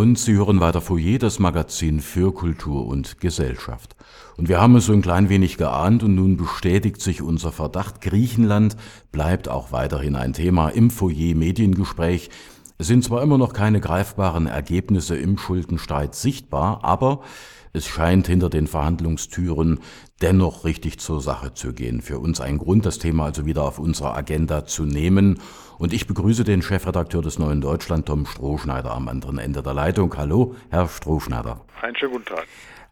und Sie hören weiter Foyer, das Magazin für Kultur und Gesellschaft. Und wir haben es so ein klein wenig geahnt und nun bestätigt sich unser Verdacht. Griechenland bleibt auch weiterhin ein Thema im Foyer Mediengespräch. Es sind zwar immer noch keine greifbaren Ergebnisse im Schuldenstreit sichtbar, aber es scheint hinter den Verhandlungstüren dennoch richtig zur Sache zu gehen. Für uns ein Grund, das Thema also wieder auf unsere Agenda zu nehmen. Und ich begrüße den Chefredakteur des Neuen Deutschland, Tom Strohschneider, am anderen Ende der Leitung. Hallo, Herr Strohschneider. Einen schönen guten Tag.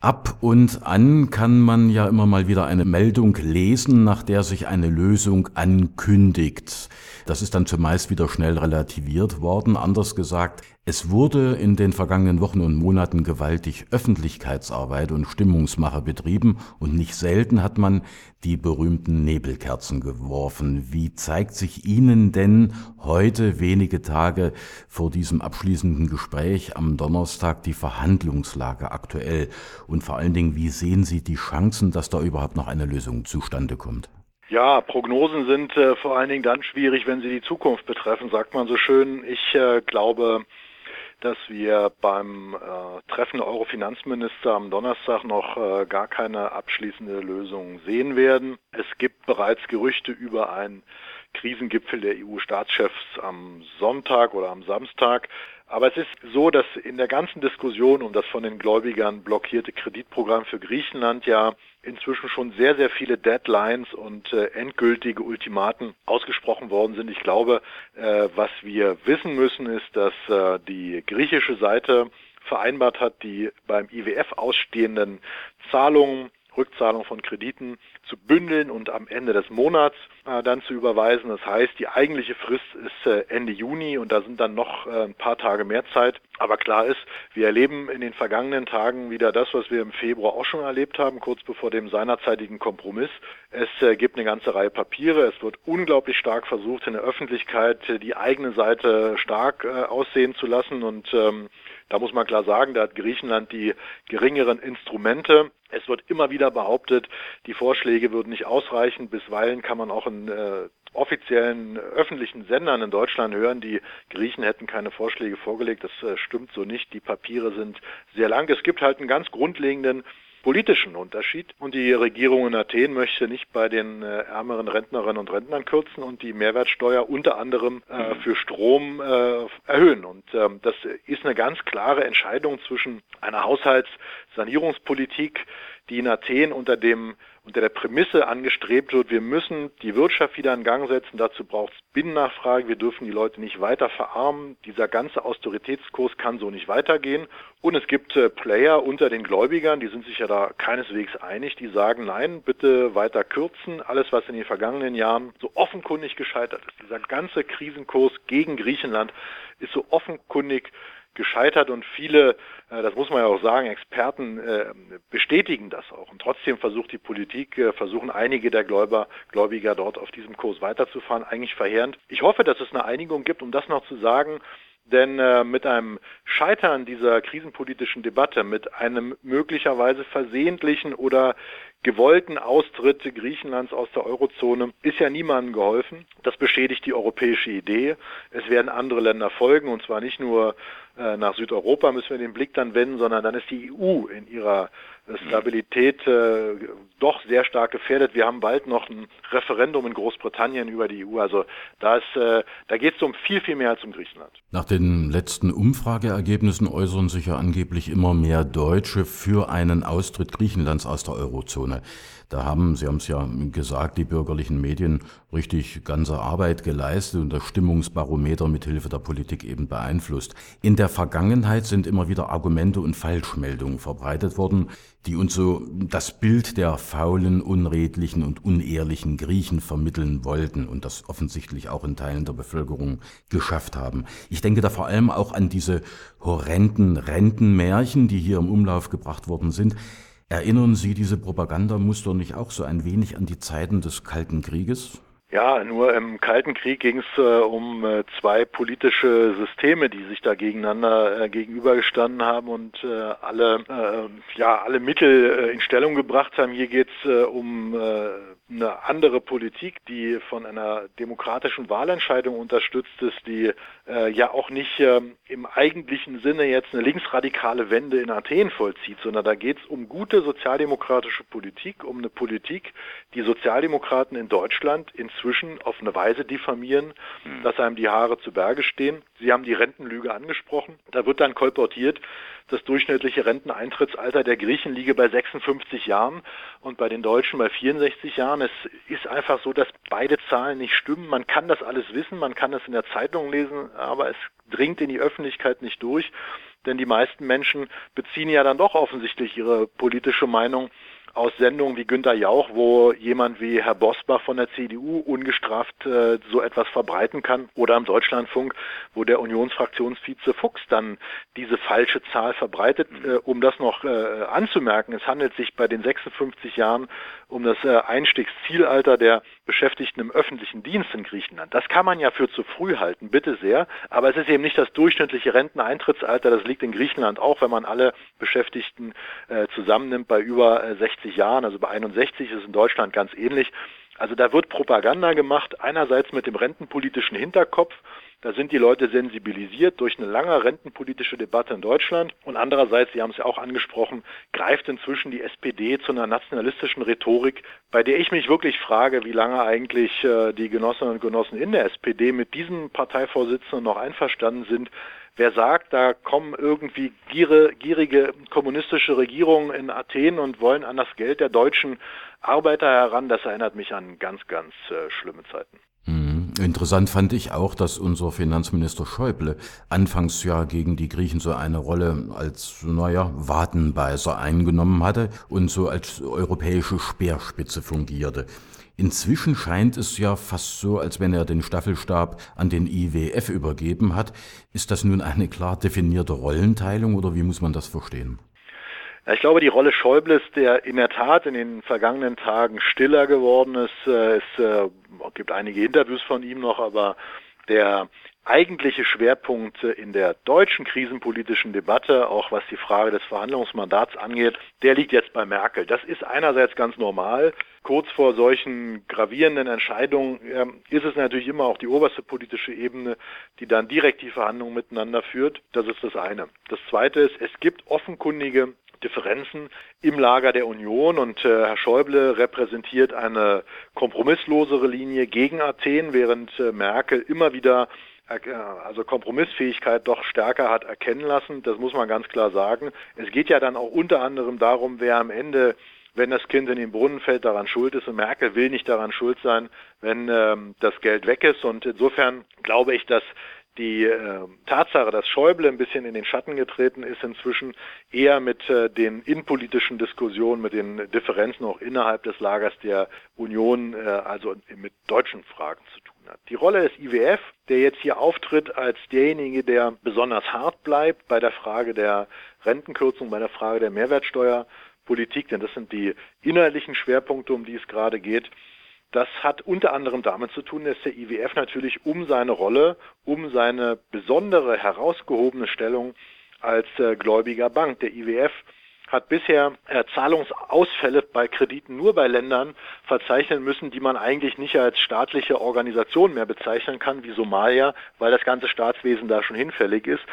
Ab und an kann man ja immer mal wieder eine Meldung lesen, nach der sich eine Lösung ankündigt. Das ist dann zumeist wieder schnell relativiert worden. Anders gesagt, es wurde in den vergangenen Wochen und Monaten gewaltig Öffentlichkeitsarbeit und Stimmungsmache betrieben und nicht selten hat man die berühmten Nebelkerzen geworfen. Wie zeigt sich Ihnen denn heute, wenige Tage vor diesem abschließenden Gespräch am Donnerstag, die Verhandlungslage aktuell? Und vor allen Dingen, wie sehen Sie die Chancen, dass da überhaupt noch eine Lösung zustande kommt? Ja, Prognosen sind äh, vor allen Dingen dann schwierig, wenn sie die Zukunft betreffen, sagt man so schön. Ich äh, glaube, dass wir beim äh, Treffen der Euro-Finanzminister am Donnerstag noch äh, gar keine abschließende Lösung sehen werden. Es gibt bereits Gerüchte über einen Krisengipfel der EU-Staatschefs am Sonntag oder am Samstag. Aber es ist so, dass in der ganzen Diskussion um das von den Gläubigern blockierte Kreditprogramm für Griechenland ja inzwischen schon sehr, sehr viele Deadlines und äh, endgültige Ultimaten ausgesprochen worden sind. Ich glaube, äh, was wir wissen müssen, ist, dass äh, die griechische Seite vereinbart hat, die beim IWF ausstehenden Zahlungen Rückzahlung von Krediten zu bündeln und am Ende des Monats äh, dann zu überweisen. Das heißt, die eigentliche Frist ist äh, Ende Juni und da sind dann noch äh, ein paar Tage mehr Zeit. Aber klar ist, wir erleben in den vergangenen Tagen wieder das, was wir im Februar auch schon erlebt haben, kurz bevor dem seinerzeitigen Kompromiss. Es äh, gibt eine ganze Reihe Papiere. Es wird unglaublich stark versucht, in der Öffentlichkeit äh, die eigene Seite stark äh, aussehen zu lassen und ähm, da muss man klar sagen, da hat Griechenland die geringeren Instrumente. Es wird immer wieder behauptet, die Vorschläge würden nicht ausreichen. Bisweilen kann man auch in äh, offiziellen öffentlichen Sendern in Deutschland hören, die Griechen hätten keine Vorschläge vorgelegt. Das äh, stimmt so nicht. Die Papiere sind sehr lang. Es gibt halt einen ganz grundlegenden politischen Unterschied. Und die Regierung in Athen möchte nicht bei den äh, ärmeren Rentnerinnen und Rentnern kürzen und die Mehrwertsteuer unter anderem äh, mhm. für Strom äh, erhöhen. Und ähm, das ist eine ganz klare Entscheidung zwischen einer Haushaltssanierungspolitik, die in Athen unter dem unter der Prämisse angestrebt wird, wir müssen die Wirtschaft wieder in Gang setzen. Dazu braucht es Binnennachfrage. Wir dürfen die Leute nicht weiter verarmen. Dieser ganze Austeritätskurs kann so nicht weitergehen. Und es gibt äh, Player unter den Gläubigern, die sind sich ja da keineswegs einig, die sagen, nein, bitte weiter kürzen. Alles, was in den vergangenen Jahren so offenkundig gescheitert ist. Dieser ganze Krisenkurs gegen Griechenland ist so offenkundig gescheitert und viele, äh, das muss man ja auch sagen, Experten äh, bestätigen das auch. Und trotzdem versucht die Politik, äh, versuchen einige der Gläuber, Gläubiger dort auf diesem Kurs weiterzufahren, eigentlich verheerend. Ich hoffe, dass es eine Einigung gibt, um das noch zu sagen. Denn äh, mit einem Scheitern dieser krisenpolitischen Debatte, mit einem möglicherweise versehentlichen oder gewollten Austritt Griechenlands aus der Eurozone ist ja niemandem geholfen. Das beschädigt die europäische Idee. Es werden andere Länder folgen, und zwar nicht nur äh, nach Südeuropa müssen wir den Blick dann wenden, sondern dann ist die EU in ihrer Stabilität äh, doch sehr stark gefährdet. Wir haben bald noch ein Referendum in Großbritannien über die EU. Also da, äh, da geht es um viel, viel mehr als um Griechenland. Nach den letzten Umfrageergebnissen äußern sich ja angeblich immer mehr Deutsche für einen Austritt Griechenlands aus der Eurozone. Da haben, Sie haben es ja gesagt, die bürgerlichen Medien richtig ganze Arbeit geleistet und das Stimmungsbarometer mithilfe der Politik eben beeinflusst. In der Vergangenheit sind immer wieder Argumente und Falschmeldungen verbreitet worden, die uns so das Bild der faulen, unredlichen und unehrlichen Griechen vermitteln wollten und das offensichtlich auch in Teilen der Bevölkerung geschafft haben. Ich denke da vor allem auch an diese horrenden Rentenmärchen, die hier im Umlauf gebracht worden sind. Erinnern Sie diese Propagandamuster nicht auch so ein wenig an die Zeiten des Kalten Krieges? Ja, nur im Kalten Krieg ging es äh, um äh, zwei politische Systeme, die sich da gegeneinander äh, gegenübergestanden haben und äh, alle, äh, ja, alle Mittel äh, in Stellung gebracht haben. Hier geht es um eine andere Politik, die von einer demokratischen Wahlentscheidung unterstützt ist, die ja auch nicht im eigentlichen Sinne jetzt eine linksradikale Wende in Athen vollzieht, sondern da geht es um gute sozialdemokratische Politik, um eine Politik, die Sozialdemokraten in Deutschland inzwischen inzwischen auf eine Weise diffamieren, mhm. dass einem die Haare zu Berge stehen. Sie haben die Rentenlüge angesprochen. Da wird dann kolportiert, das durchschnittliche Renteneintrittsalter der Griechen liege bei 56 Jahren und bei den Deutschen bei 64 Jahren. Es ist einfach so, dass beide Zahlen nicht stimmen. Man kann das alles wissen, man kann das in der Zeitung lesen, aber es dringt in die Öffentlichkeit nicht durch, denn die meisten Menschen beziehen ja dann doch offensichtlich ihre politische Meinung aus Sendungen wie Günter Jauch, wo jemand wie Herr Bosbach von der CDU ungestraft äh, so etwas verbreiten kann, oder am Deutschlandfunk, wo der Unionsfraktionsvize Fuchs dann diese falsche Zahl verbreitet. Äh, um das noch äh, anzumerken, es handelt sich bei den 56 Jahren um das äh, Einstiegszielalter der Beschäftigten im öffentlichen Dienst in Griechenland. Das kann man ja für zu früh halten, bitte sehr, aber es ist eben nicht das durchschnittliche Renteneintrittsalter, das liegt in Griechenland auch, wenn man alle Beschäftigten äh, zusammennimmt bei über äh, 60 60 Jahren, also bei 61 ist es in Deutschland ganz ähnlich. Also da wird Propaganda gemacht, einerseits mit dem rentenpolitischen Hinterkopf, da sind die Leute sensibilisiert durch eine lange rentenpolitische Debatte in Deutschland. Und andererseits, Sie haben es ja auch angesprochen, greift inzwischen die SPD zu einer nationalistischen Rhetorik, bei der ich mich wirklich frage, wie lange eigentlich äh, die Genossinnen und Genossen in der SPD mit diesem Parteivorsitzenden noch einverstanden sind, Wer sagt, da kommen irgendwie gierige kommunistische Regierungen in Athen und wollen an das Geld der deutschen Arbeiter heran, das erinnert mich an ganz, ganz äh, schlimme Zeiten. Mhm. Interessant fand ich auch, dass unser Finanzminister Schäuble anfangs ja gegen die Griechen so eine Rolle als, naja, Wadenbeißer eingenommen hatte und so als europäische Speerspitze fungierte. Inzwischen scheint es ja fast so, als wenn er den Staffelstab an den IWF übergeben hat. Ist das nun eine klar definierte Rollenteilung oder wie muss man das verstehen? Ich glaube, die Rolle Schäubles, der in der Tat in den vergangenen Tagen stiller geworden ist, äh, es äh, gibt einige Interviews von ihm noch, aber der eigentliche Schwerpunkt in der deutschen krisenpolitischen Debatte, auch was die Frage des Verhandlungsmandats angeht, der liegt jetzt bei Merkel. Das ist einerseits ganz normal. Kurz vor solchen gravierenden Entscheidungen äh, ist es natürlich immer auch die oberste politische Ebene, die dann direkt die Verhandlungen miteinander führt. Das ist das eine. Das zweite ist, es gibt offenkundige Differenzen im Lager der Union und äh, Herr Schäuble repräsentiert eine kompromisslosere Linie gegen Athen, während äh, Merkel immer wieder äh, also Kompromissfähigkeit doch stärker hat erkennen lassen. Das muss man ganz klar sagen. Es geht ja dann auch unter anderem darum, wer am Ende wenn das Kind in den Brunnen fällt, daran schuld ist. Und Merkel will nicht daran schuld sein, wenn ähm, das Geld weg ist. Und insofern glaube ich, dass die äh, Tatsache, dass Schäuble ein bisschen in den Schatten getreten ist, inzwischen eher mit äh, den innenpolitischen Diskussionen, mit den Differenzen auch innerhalb des Lagers der Union, äh, also mit deutschen Fragen zu tun hat. Die Rolle des IWF, der jetzt hier auftritt als derjenige, der besonders hart bleibt bei der Frage der Rentenkürzung, bei der Frage der Mehrwertsteuerpolitik, denn das sind die inhaltlichen Schwerpunkte, um die es gerade geht, das hat unter anderem damit zu tun, dass der IWF natürlich um seine Rolle, um seine besondere herausgehobene Stellung als äh, gläubiger Bank, der IWF hat bisher äh, Zahlungsausfälle bei Krediten nur bei Ländern verzeichnen müssen, die man eigentlich nicht als staatliche Organisation mehr bezeichnen kann, wie Somalia, weil das ganze Staatswesen da schon hinfällig ist.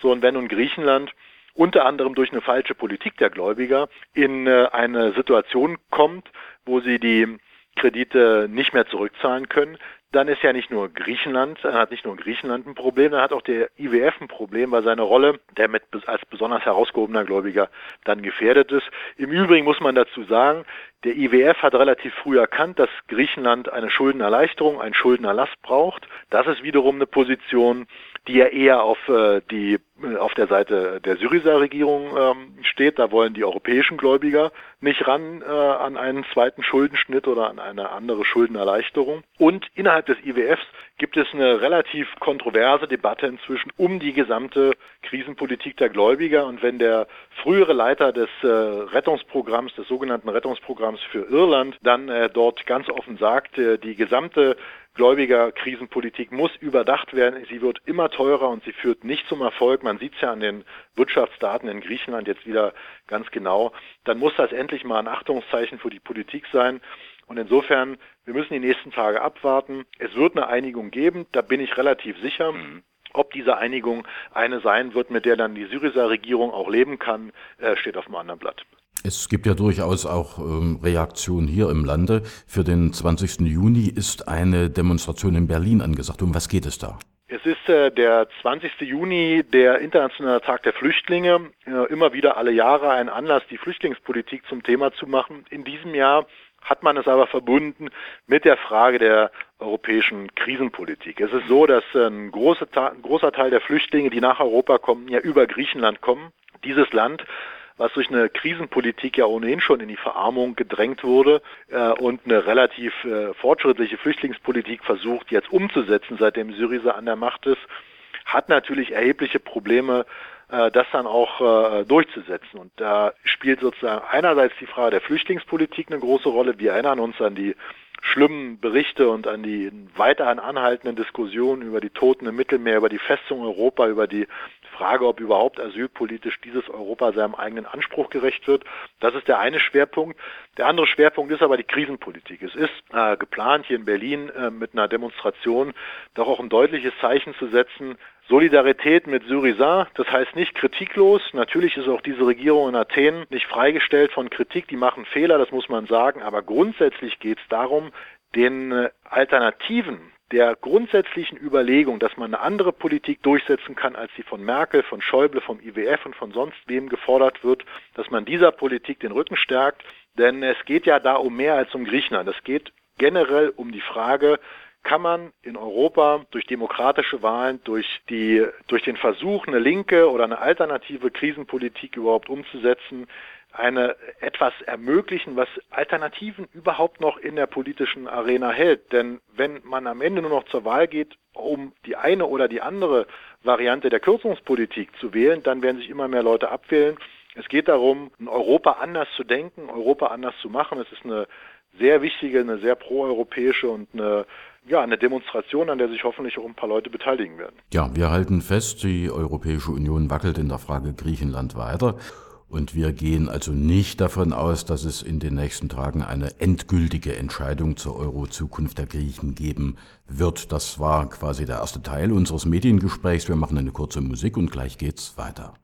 So, und wenn nun Griechenland unter anderem durch eine falsche Politik der Gläubiger in äh, eine Situation kommt, wo sie die Kredite nicht mehr zurückzahlen können, dann ist ja nicht nur Griechenland, dann hat nicht nur Griechenland ein Problem, dann hat auch der IWF ein Problem, weil seine Rolle, der mit als besonders herausgehobener Gläubiger dann gefährdet ist. Im Übrigen muss man dazu sagen, der IWF hat relativ früh erkannt, dass Griechenland eine Schuldenerleichterung, einen Schuldenerlass braucht. Das ist wiederum eine Position, die ja eher auf äh, die auf der Seite der Syriza-Regierung ähm, steht. Da wollen die europäischen Gläubiger nicht ran äh, an einen zweiten Schuldenschnitt oder an eine andere Schuldenerleichterung. Und innerhalb des IWFs gibt es eine relativ kontroverse Debatte inzwischen um die gesamte Krisenpolitik der Gläubiger. Und wenn der frühere Leiter des äh, Rettungsprogramms, des sogenannten Rettungsprogramms für Irland, dann äh, dort ganz offen sagt, äh, die gesamte Gläubigerkrisenpolitik muss überdacht werden. Sie wird immer teurer und sie führt nicht zum Erfolg. Man sieht es ja an den Wirtschaftsdaten in Griechenland jetzt wieder ganz genau. Dann muss das endlich mal ein Achtungszeichen für die Politik sein. Und insofern, wir müssen die nächsten Tage abwarten. Es wird eine Einigung geben, da bin ich relativ sicher. Mhm. Ob diese Einigung eine sein wird, mit der dann die Syriza-Regierung auch leben kann, äh, steht auf dem anderen Blatt. Es gibt ja durchaus auch ähm, Reaktionen hier im Lande. Für den 20. Juni ist eine Demonstration in Berlin angesagt. Um was geht es da? Es ist äh, der 20. Juni, der Internationale Tag der Flüchtlinge. Äh, immer wieder alle Jahre ein Anlass, die Flüchtlingspolitik zum Thema zu machen. In diesem Jahr hat man es aber verbunden mit der Frage der europäischen Krisenpolitik. Es ist so, dass ein großer, ein großer Teil der Flüchtlinge, die nach Europa kommen, ja über Griechenland kommen. Dieses Land was durch eine Krisenpolitik ja ohnehin schon in die Verarmung gedrängt wurde äh, und eine relativ äh, fortschrittliche Flüchtlingspolitik versucht jetzt umzusetzen, seitdem Syriza an der Macht ist, hat natürlich erhebliche Probleme, äh, das dann auch äh, durchzusetzen. Und da spielt sozusagen einerseits die Frage der Flüchtlingspolitik eine große Rolle. Wir erinnern uns an die schlimmen Berichte und an die weiterhin anhaltenden Diskussionen über die Toten im Mittelmeer, über die Festung Europa, über die Frage, ob überhaupt asylpolitisch dieses Europa seinem eigenen Anspruch gerecht wird. Das ist der eine Schwerpunkt. Der andere Schwerpunkt ist aber die Krisenpolitik. Es ist äh, geplant, hier in Berlin äh, mit einer Demonstration doch auch ein deutliches Zeichen zu setzen. Solidarität mit Syriza, das heißt nicht kritiklos. Natürlich ist auch diese Regierung in Athen nicht freigestellt von Kritik. Die machen Fehler, das muss man sagen. Aber grundsätzlich geht es darum, den äh, Alternativen der grundsätzlichen Überlegung, dass man eine andere Politik durchsetzen kann, als die von Merkel, von Schäuble, vom IWF und von sonst wem gefordert wird, dass man dieser Politik den Rücken stärkt. Denn es geht ja da um mehr als um Griechenland. Es geht generell um die Frage, kann man in Europa durch demokratische Wahlen, durch die, durch den Versuch, eine linke oder eine alternative Krisenpolitik überhaupt umzusetzen, eine etwas ermöglichen, was Alternativen überhaupt noch in der politischen Arena hält. Denn wenn man am Ende nur noch zur Wahl geht, um die eine oder die andere Variante der Kürzungspolitik zu wählen, dann werden sich immer mehr Leute abwählen. Es geht darum, Europa anders zu denken, Europa anders zu machen. Es ist eine sehr wichtige, eine sehr proeuropäische und eine ja, eine Demonstration, an der sich hoffentlich auch ein paar Leute beteiligen werden. Ja, wir halten fest, die Europäische Union wackelt in der Frage Griechenland weiter. Und wir gehen also nicht davon aus, dass es in den nächsten Tagen eine endgültige Entscheidung zur Euro-Zukunft der Griechen geben wird. Das war quasi der erste Teil unseres Mediengesprächs. Wir machen eine kurze Musik und gleich geht's weiter.